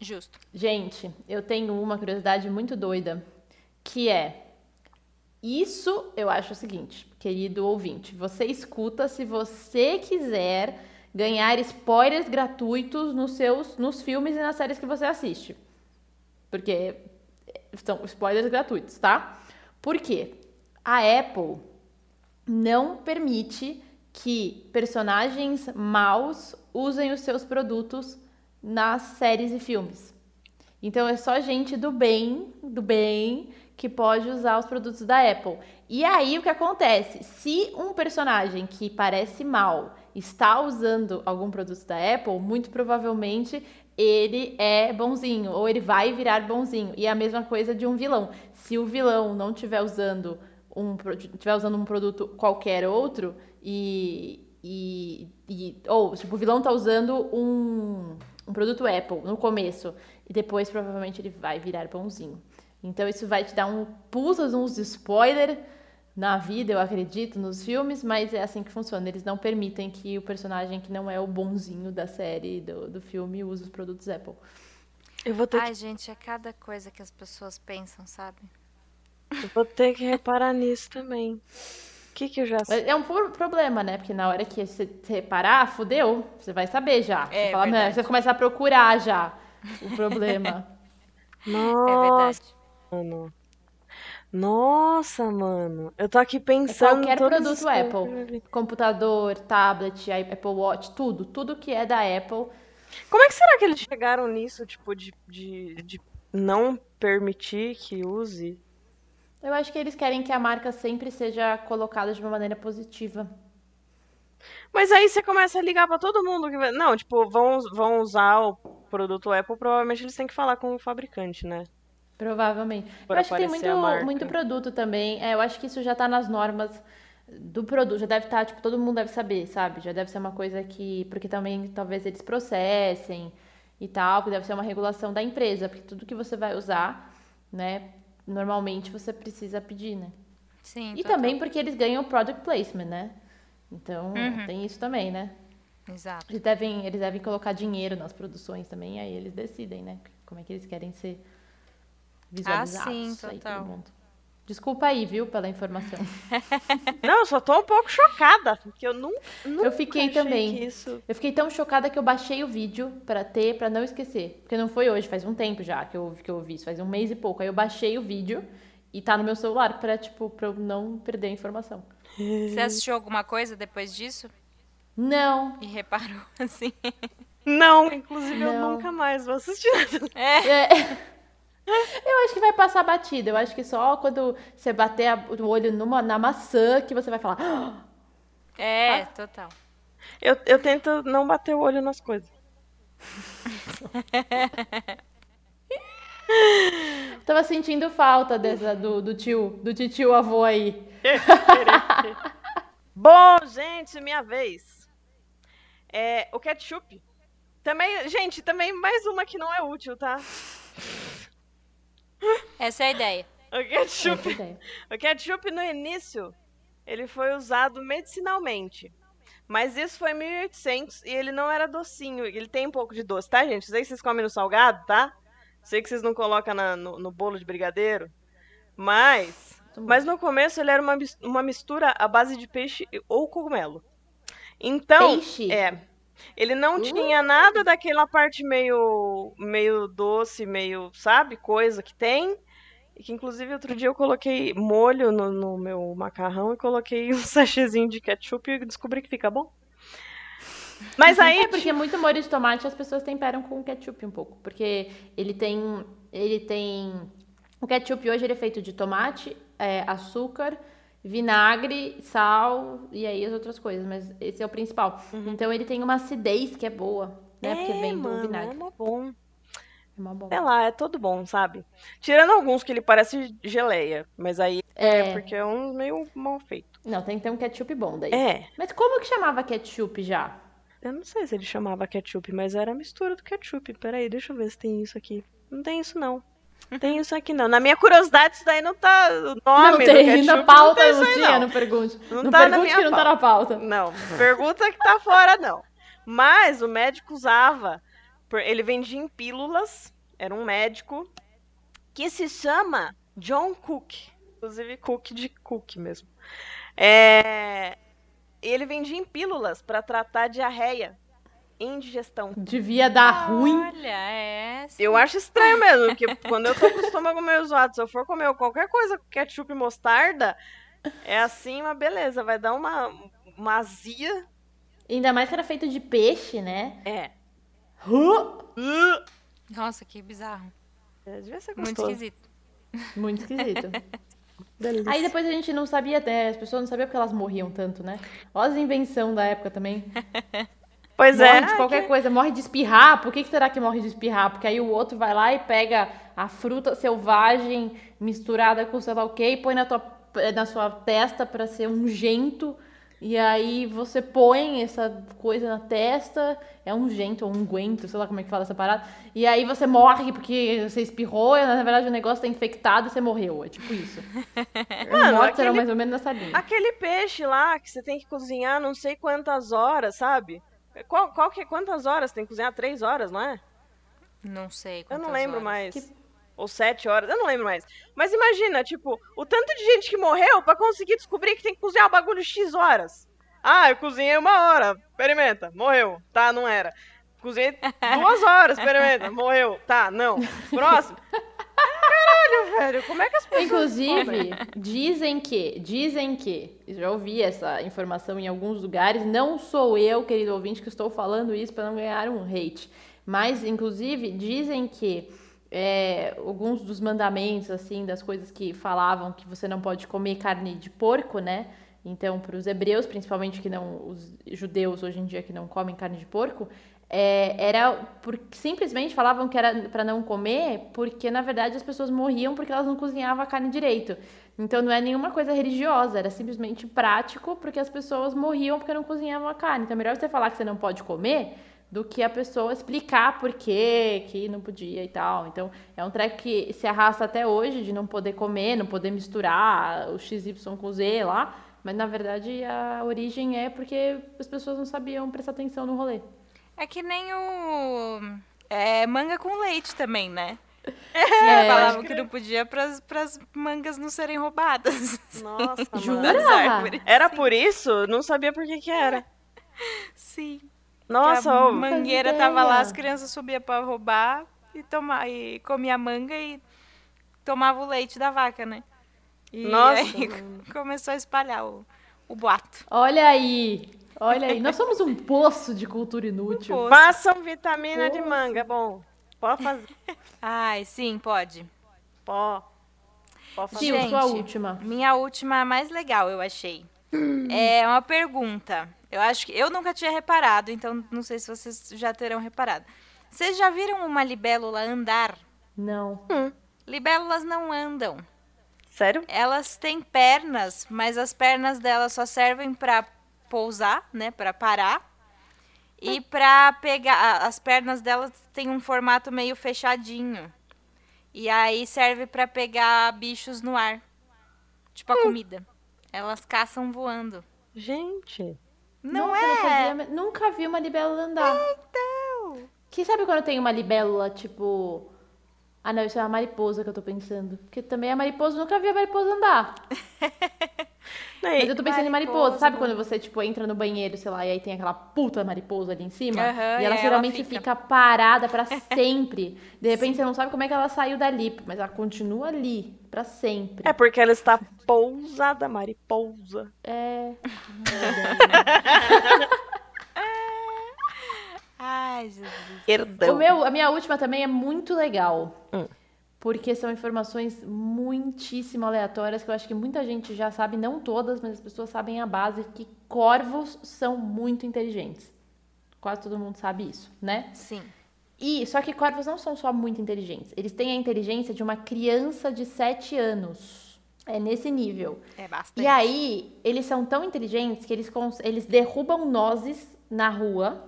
Justo. Gente, eu tenho uma curiosidade muito doida, que é isso eu acho o seguinte, querido ouvinte, você escuta se você quiser ganhar spoilers gratuitos nos seus nos filmes e nas séries que você assiste. Porque são spoilers gratuitos, tá? Por quê? A Apple não permite que personagens maus usem os seus produtos nas séries e filmes. Então é só gente do bem, do bem, que pode usar os produtos da Apple. E aí o que acontece? Se um personagem que parece mal está usando algum produto da Apple, muito provavelmente ele é bonzinho, ou ele vai virar bonzinho. E é a mesma coisa de um vilão. Se o vilão não estiver usando um, tiver usando um produto qualquer outro, e, e, e, ou tipo, o vilão tá usando um, um produto Apple no começo e depois provavelmente ele vai virar bonzinho. Então isso vai te dar um puta uns spoiler na vida, eu acredito, nos filmes, mas é assim que funciona. Eles não permitem que o personagem que não é o bonzinho da série, do, do filme, use os produtos Apple. Eu vou ter Ai, que, gente, é cada coisa que as pessoas pensam, sabe? eu vou ter que reparar nisso também. O que que eu já sei? É um pro- problema, né? Porque na hora que você você reparar, fudeu, você vai saber já. Você, É fala, verdade. "Meu", você começa a procurar já o problema. É Nossa, verdade. Mano. Nossa, mano. Eu tô aqui pensando É Qualquer produto Apple. Computador, tablet, Apple Watch, tudo. Tudo que é da Apple. Como é que será que eles chegaram nisso, tipo, de, de, de não permitir que use? Eu acho que eles querem que a marca sempre seja colocada de uma maneira positiva. Mas aí você começa a ligar pra todo mundo que vai. Não, tipo, vão, vão usar o produto Apple, provavelmente eles têm que falar com o fabricante, né? Provavelmente. Por eu acho que tem muito, muito produto também. É, eu acho que isso já tá nas normas do produto. Já deve estar, tipo, todo mundo deve saber, sabe? Já deve ser uma coisa que. Porque também talvez eles processem e tal, que deve ser uma regulação da empresa. Porque tudo que você vai usar, né? Normalmente você precisa pedir, né? Sim, E total. também porque eles ganham product placement, né? Então, Uhum. tem isso também, né? Exato. Eles devem, eles devem colocar dinheiro nas produções também, aí eles decidem, né? Como é que eles querem ser visualizados Ah, sim, aí total. Desculpa aí, viu, pela informação. Não, eu só tô um pouco chocada, porque eu nunca, nunca Eu fiquei achei também. que isso... Eu fiquei tão chocada que eu baixei o vídeo pra ter, pra não esquecer. Porque não foi hoje, faz um tempo já que eu, que eu vi isso, faz um mês e pouco. Aí eu baixei o vídeo e tá no meu celular pra, tipo, pra eu não perder a informação. Você assistiu alguma coisa depois disso? Não, E reparou, assim? Não, inclusive eu Não. nunca mais vou assistir. É. É. Eu acho que vai passar batida. Eu acho que só quando você bater a- o olho numa, na maçã que você vai falar. "Ah!" É, total. Eu, eu tento não bater o olho nas coisas. Tava sentindo falta dessa, do, do tio, do tio avô aí. Bom, gente, minha vez. É, o ketchup. Também, gente, também mais uma que não é útil, tá? Essa é a ideia. O ketchup, ideia. o ketchup no início, ele foi usado medicinalmente. Mas isso foi em 1800 e ele não era docinho. Ele tem um pouco de doce, tá, gente? Sei que vocês comem no salgado, tá? Sei que vocês não colocam na- no, no bolo de brigadeiro. Mas Mas no começo ele era uma, uma mistura à base de peixe ou cogumelo. Então, Peixe? é. Ele não Uh. tinha nada daquela parte meio meio doce, meio, sabe, coisa que tem. E que inclusive outro dia eu coloquei molho no, no meu macarrão e coloquei um sachêzinho de ketchup e descobri que fica bom. Mas aí, É porque muito molho de tomate as pessoas temperam com ketchup um pouco, porque ele tem ele tem o ketchup hoje ele é feito de tomate, é, açúcar, vinagre, sal e aí as outras coisas, mas esse é o principal. Então ele tem uma acidez que é boa, né? porque Uhum. é, vem do mano, é vinagre. mó bom. É uma boa. Sei lá, é todo bom, sabe? Tirando alguns que ele parece geleia, mas aí é, É. porque é um meio mal feito. Não, tem que ter um ketchup bom daí. É, Mas como que chamava ketchup já? eu não sei se ele chamava ketchup, mas era a mistura do ketchup. Peraí, deixa eu ver se tem isso aqui. Não tem isso não. Tem isso aqui não. Na minha curiosidade, isso daí não tá. O nome não tem, ketchup na não pauta não, isso aí, tinha, não. não pergunte. Não Não, tá na pergunte que não tá na pauta. Não, pergunta que tá fora, não. Mas o médico usava. Ele vendia em pílulas. Era um médico que se chama John Cook. Inclusive, Cook de Cook mesmo. É, Ele vendia em pílulas para tratar diarreia indigestão. Devia dar ruim. Olha, é. sim. Eu acho estranho mesmo, porque quando eu tô com o estômago meio zoado, se eu for comer qualquer coisa com ketchup e mostarda, é assim, uma beleza. Vai dar uma, uma azia. Ainda mais que era feito de peixe, né? É. Uh, Nossa, que bizarro. é, devia ser Muito gostoso. esquisito. Muito esquisito. Delícia. Aí depois a gente não sabia, né? As pessoas não sabiam porque elas morriam tanto, né? Olha as invenção da época também. Pois morre é. de qualquer coisa, morre de espirrar. Por que, que será que morre de espirrar? Porque aí o outro vai lá e pega a fruta selvagem misturada com sei lá o quê e põe na, tua, na sua testa pra ser ungento E aí você põe essa coisa na testa, é um gento ou um guento, sei lá como é que fala essa parada. E aí você morre porque você espirrou, e na verdade o negócio tá infectado e você morreu. É tipo isso. Mano, Mortos aquele- eram mais ou menos nessa linha. Aquele peixe lá que você tem que cozinhar não sei quantas horas, sabe? Qual, qual que é quantas horas? Tem que cozinhar três horas, não é? Não sei. Eu não lembro horas. mais. Que- Ou sete horas, eu não lembro mais. Mas imagina, tipo, o tanto de gente que morreu pra conseguir descobrir que tem que cozinhar o bagulho X horas. Ah, eu cozinhei uma hora, experimenta, morreu. Tá, não era. Cozinhei duas horas, experimenta, morreu. Tá, não. Próximo. Caralho, velho, como é que as pessoas... Inclusive, dizem que, dizem que, já ouvi essa informação em alguns lugares, não sou eu, querido ouvinte, que estou falando isso para não ganhar um hate, mas, inclusive, dizem que é, alguns dos mandamentos, assim, das coisas que falavam que você não pode comer carne de porco, né? Então, para os hebreus, principalmente que não, os judeus hoje em dia que não comem carne de porco, é, era simplesmente falavam que era para não comer, porque na verdade as pessoas morriam porque elas não cozinhavam a carne direito. Então não é nenhuma coisa religiosa, era simplesmente prático, porque as pessoas morriam porque não cozinhavam a carne. Então é melhor você falar que você não pode comer do que a pessoa explicar por quê, que não podia e tal. Então é um treco que se arrasta até hoje de não poder comer, não poder misturar o XY com Z lá. Mas na verdade a origem é porque as pessoas não sabiam prestar atenção no rolê. É que nem o. É, manga com leite também, né? É, Falavam que não podia pras, pras mangas não serem roubadas. Nossa. Jura? Era por isso? Não sabia por que que era. Sim. Nossa, que a mangueira tava lá, as crianças subiam pra roubar e, toma, e comia a manga e tomava o leite da vaca, né? E Nossa, aí mano. começou a espalhar o, o boato. Olha aí, olha aí. Nós somos um poço de cultura inútil. poço. façam vitamina de Nossa. manga, é bom. Pode fazer. Ai, sim, pode. Pó. Pode fazer. Gente. sua última. Minha última a mais legal, eu achei. É uma pergunta. Eu acho que eu nunca tinha reparado, então não sei se vocês já terão reparado. Vocês já viram uma libélula andar? Não. Libélulas não andam. Sério? Elas têm pernas, mas as pernas delas só servem pra pousar, né, Pra parar. E pra pegar, a- as pernas delas têm um formato meio fechadinho. E aí serve pra pegar bichos no ar. Tipo a comida. Elas caçam voando. Gente. Não Nossa, é? Nunca vi uma libélula andar. Então. Que sabe quando tem uma libélula, tipo... Ah, não, isso é uma mariposa que eu tô pensando. Porque também a mariposa, nunca vi a mariposa andar. Mas eu tô pensando em mariposa. Sabe quando você, tipo, entra no banheiro, sei lá, e aí tem aquela puta mariposa ali em cima? Aham, e ela aí ela geralmente fica. fica... parada pra sempre. De repente você não sabe como é que ela saiu dali, mas ela continua ali pra sempre. É porque ela está pousada, mariposa. É. Ai, Jesus. Perdão. O meu, a minha última também é muito legal. Hum. Porque são informações muitíssimo aleatórias que eu acho que muita gente já sabe, não todas, mas as pessoas sabem a base que corvos são muito inteligentes. Quase todo mundo sabe isso, né? Sim. E só que corvos não são só muito inteligentes, eles têm a inteligência de uma criança de 7 anos. É nesse nível. É bastante. E aí, eles são tão inteligentes que eles, eles derrubam nozes na rua,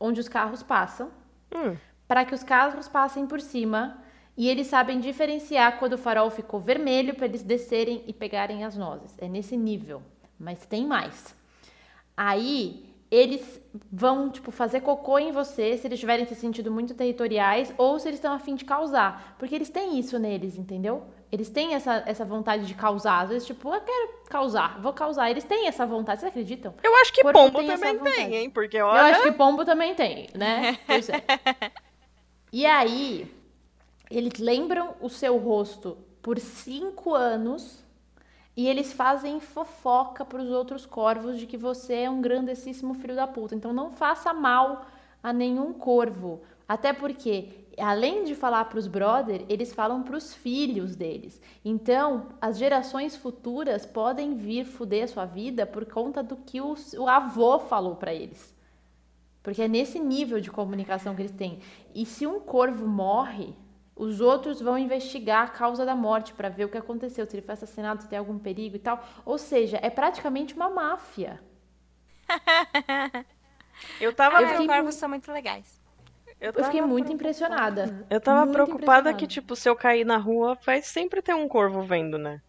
onde os carros passam, Hum. para que os carros passem por cima. E eles sabem diferenciar quando o farol ficou vermelho para eles descerem e pegarem as nozes. É nesse nível. Mas tem mais. Aí eles vão, tipo, fazer cocô em você se eles tiverem se sentido muito territoriais ou se eles estão a fim de causar. Porque eles têm isso neles, entendeu? Eles têm essa, essa vontade de causar. Às vezes, tipo, eu quero causar, vou causar. Eles têm essa vontade, vocês acreditam? Eu acho que Corpo pombo tem também tem, hein? Porque Eu olha. acho que pombo também tem, né? Pois é. E aí, eles lembram o seu rosto por cinco anos e eles fazem fofoca para os outros corvos de que você é um grandessíssimo filho da puta. Então não faça mal a nenhum corvo. Até porque, além de falar para os brother, eles falam para os filhos deles. Então, as gerações futuras podem vir fuder a sua vida por conta do que o, o avô falou para eles. Porque é nesse nível de comunicação que eles têm. E se um corvo morre, os outros vão investigar a causa da morte para ver o que aconteceu, se ele foi assassinado, se tem algum perigo e tal. Ou seja, é praticamente uma máfia. Eu tava, Eu fiquei os corvos são muito legais. eu Eu fiquei muito impressionada. Eu tava Muito preocupada impressionada. que, tipo, se eu cair na rua, vai sempre ter um corvo vendo, né?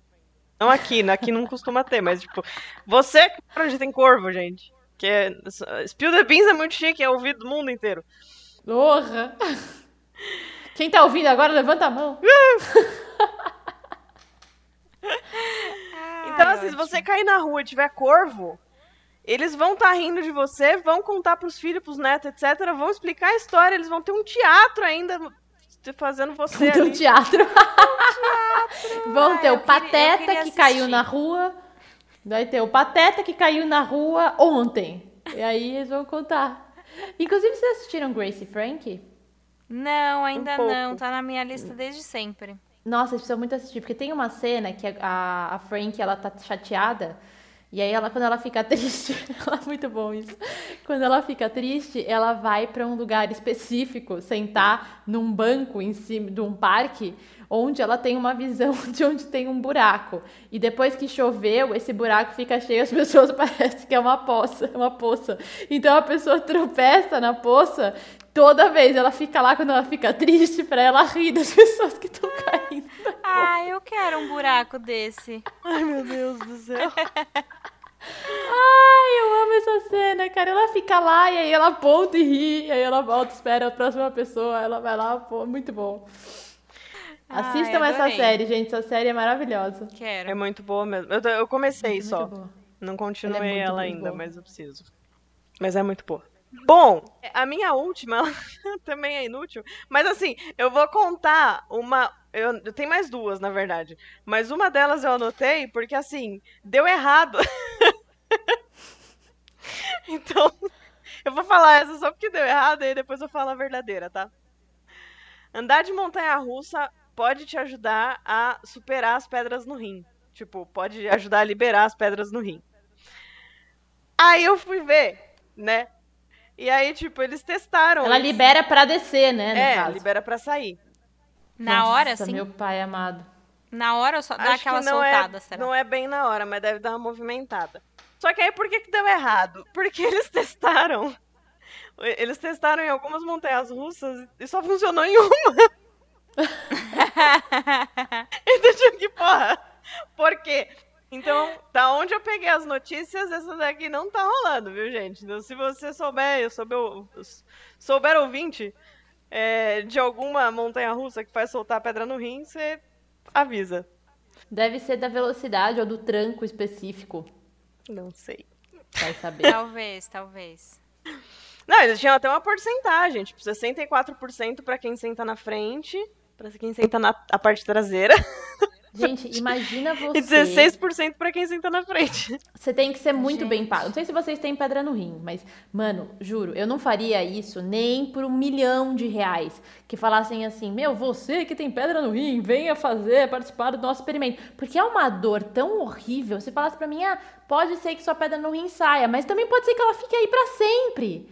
Não aqui, né? Aqui não costuma ter, mas, tipo, você que mora onde tem corvo, gente. Que é. Spill the Beans é muito chique, é ouvido do mundo inteiro. Porra! Quem tá ouvindo agora, levanta a mão. Então, assim, se você cair na rua e tiver corvo, eles vão estar rindo de você, vão contar pros filhos, pros netos, etc. Vão explicar a história, eles vão ter um teatro ainda fazendo você Tem um ali. teatro. Vão ter o Pateta queria que caiu na rua. Vai ter o Pateta que caiu na rua ontem. E aí eles vão contar. Inclusive, vocês assistiram Grace e Frank? Não, ainda pouco. não. Tá na minha lista desde sempre. Nossa, vocês precisam muito assistir, porque tem uma cena que a, a, Frank, ela tá chateada, e aí ela, quando ela fica triste, ela, muito bom isso, quando ela fica triste, ela vai pra um lugar específico, sentar num banco em cima de um parque, onde ela tem uma visão de onde tem um buraco, e depois que choveu, esse buraco fica cheio, as pessoas parecem que é uma poça, uma poça, então a pessoa tropeça na poça, toda vez ela fica lá quando ela fica triste pra ela rir das pessoas que estão caindo. Ah, eu quero um buraco desse. Ai, meu Deus do céu. Ai, eu amo essa cena, cara. Ela fica lá e aí ela aponta e ri, e aí ela volta, espera a próxima pessoa, ela vai lá, pô, muito bom. Ai, Assistam essa série, gente. Essa série é maravilhosa. Quero. É muito boa mesmo. Eu, eu comecei Muito só. boa. Não continuei Ela é muito, ela muito ainda, boa. mas eu preciso. Mas é muito boa. Bom, a minha última também é inútil, mas assim, eu vou contar uma. Eu, eu tenho mais duas, na verdade. Mas uma delas eu anotei porque, assim, deu errado. então, eu vou falar essa só porque deu errado e depois eu falo a verdadeira, tá? Andar de montanha russa pode te ajudar a superar as pedras no rim. Tipo, pode ajudar a liberar as pedras no rim. Aí eu fui ver, né? E aí, tipo, eles testaram. Ela isso. libera pra descer, né? No É, caso. libera pra sair. Na Nossa, hora, sim. meu pai amado. Na hora só dá Acho aquela que não soltada, é, será? Não é bem na hora, mas deve dar uma movimentada. Só que aí por que, que deu errado? Porque eles testaram. Eles testaram em algumas montanhas russas e só funcionou em uma. então, tipo, que porra. Por quê? Então, da onde eu peguei as notícias, essa daqui não tá rolando, viu, gente? Então, se você souber, eu souber, souber ouvinte é, de alguma montanha russa que faz soltar pedra no rim, você avisa. Deve ser da velocidade ou do tranco específico. Não sei. Vai saber. talvez, talvez. Não, eles tinham até uma porcentagem, tipo, 64% pra quem senta na frente, pra quem senta na a parte traseira, Gente, imagina você. e 16% pra quem senta na frente. Você tem que ser muito Gente. bem pago. Não sei se vocês têm pedra no rim, mas, mano, juro, eu não faria isso nem por um milhão de reais. Que falassem assim, meu, você que tem pedra no rim, venha fazer, participar do nosso experimento. Porque é uma dor tão horrível. Se falasse pra mim, ah, pode ser que sua pedra no rim saia, mas também pode ser que ela fique aí pra sempre.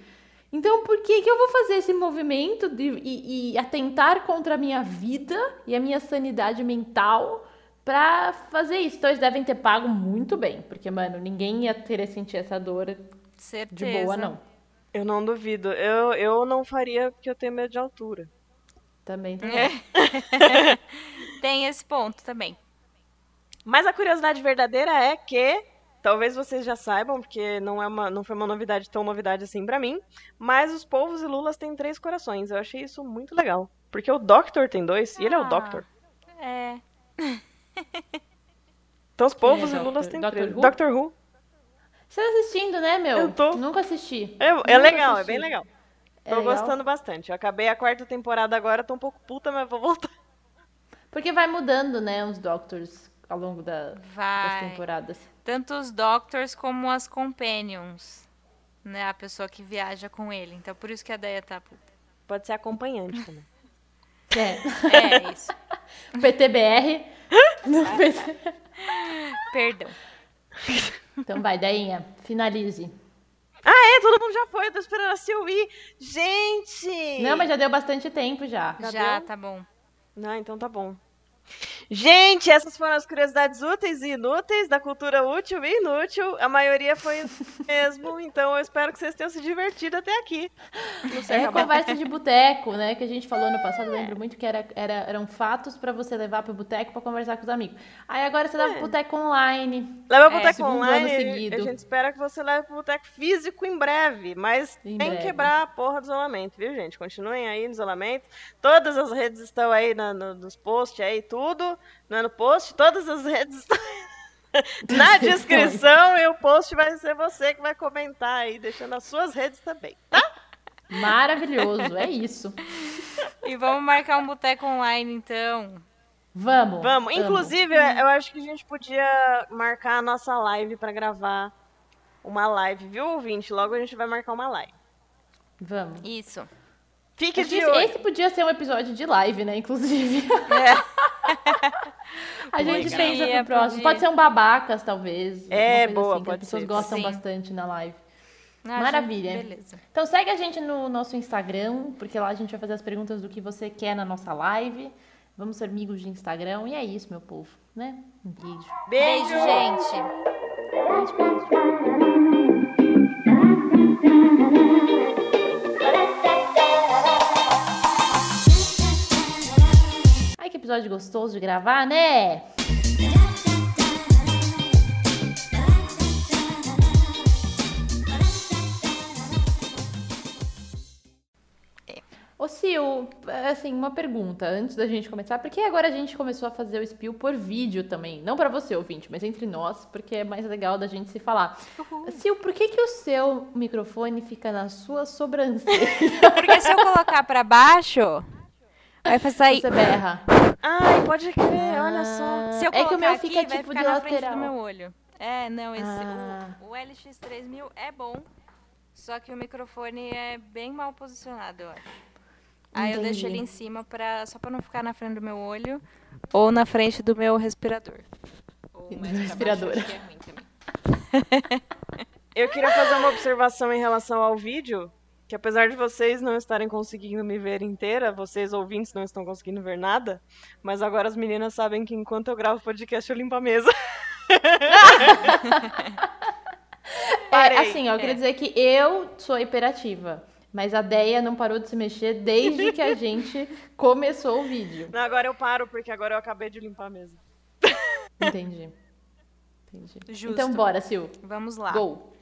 Então, por que, que eu vou fazer esse movimento de, e, e atentar contra a minha vida e a minha sanidade mental pra fazer isso? Então, eles devem ter pago muito bem, porque, mano, ninguém ia querer sentir essa dor de Certeza. boa, não. Eu não duvido. Eu, eu não faria porque eu tenho medo de altura. Também tem. É. Tem esse ponto também. Mas a curiosidade verdadeira é que, talvez vocês já saibam, porque não, é uma, não foi uma novidade tão novidade assim pra mim, mas os povos e lulas têm três corações. Eu achei isso muito legal. Porque o Doctor tem dois, e ele é o Ah. Doctor. É. Então os povos é e lulas Doctor? têm Doctor três. Who? Doctor Who. Você tá assistindo, né, meu? Eu tô. Nunca assisti. É, é Nunca legal, é assisti. bem legal. É Tô legal? gostando bastante. Eu acabei a quarta temporada agora, tô um pouco puta, mas vou voltar. Porque vai mudando, né, os Doctors ao longo da- das Vai. temporadas. Tanto os Doctors como as Companions. Né? A pessoa que viaja com ele. Então por isso que a Deia tá puta. Pode ser acompanhante também. É. É isso. PTBR. No PT. Perdão. Então vai, Dainha, finalize. É, todo mundo já foi, eu tô esperando a Sylvie. Gente! Não, mas já deu bastante tempo já. Já Já, tá bom. Não, então tá bom. Gente, essas foram as curiosidades úteis e inúteis da cultura útil e inútil. A maioria foi mesmo, então eu espero que vocês tenham se divertido até aqui. É conversa de boteco, né? Que a gente falou no passado, eu lembro muito que era, era- eram fatos pra você levar pro boteco pra conversar com os amigos. Aí agora você leva pro boteco online. Leva pro É, boteco online, seguido. a gente espera que você leve pro boteco físico em breve, mas Em tem que breve. quebrar a porra do isolamento, viu, gente? Continuem aí no isolamento. Todas as redes estão aí na- no- nos posts aí, tudo. Não é no post? Todas as redes estão na descrição e o post vai ser você que vai comentar aí, deixando as suas redes também, tá? Maravilhoso, é isso. E vamos marcar um boteco online, então. Vamos. Vamos. amo. Inclusive, eu acho que a gente podia marcar a nossa live pra gravar uma live, viu, ouvinte? Logo a gente vai marcar uma live. Vamos. Isso. Fique Acho de esse, olho. esse podia ser um episódio de live, né? Inclusive. A gente pensa pro próximo. podia. Pode ser um babacas, talvez. É, boa, assim, que pode as pessoas ser. gostam Sim. bastante na live. Ah, Maravilha. gente, Beleza. Então segue a gente no nosso Instagram, porque lá a gente vai fazer as perguntas do que você quer na nossa live. Vamos ser amigos de Instagram. E é isso, meu povo, né? Um beijo. Beijo, Beijo, gente. Beijo, beijo. Episódio gostoso de gravar, né? Ô, Sil, assim, uma pergunta antes da gente começar, porque agora a gente começou a fazer o spill por vídeo também. Não pra você, ouvinte, mas entre nós, porque é mais legal da gente se falar. Sil, por que, que o seu microfone fica na sua sobrancelha? Porque se eu colocar pra baixo, vai sair. Você berra. Ai, pode crer, olha só. Se eu é que o meu aqui, fica vai tipo ficar de na frente lateral. do meu olho. É, não, esse, Ah. o, o LX3000 é bom, só que o microfone é bem mal posicionado, eu acho. Aí eu deixo ele em cima pra, só pra não ficar na frente do meu olho ou na frente do meu respirador. Ou mais respirador. que é. Eu queria fazer uma observação em relação ao vídeo, que apesar de vocês não estarem conseguindo me ver inteira, vocês ouvintes não estão conseguindo ver nada, mas agora as meninas sabem que enquanto eu gravo podcast eu limpo a mesa. É, Parei. assim, ó, eu queria dizer que eu sou hiperativa. Mas a Deia não parou de se mexer desde que a gente começou o vídeo. Não, agora eu paro, porque agora eu acabei de limpar a mesa. Entendi. Entendi. Justo. Então bora, Sil. Vamos lá. Go.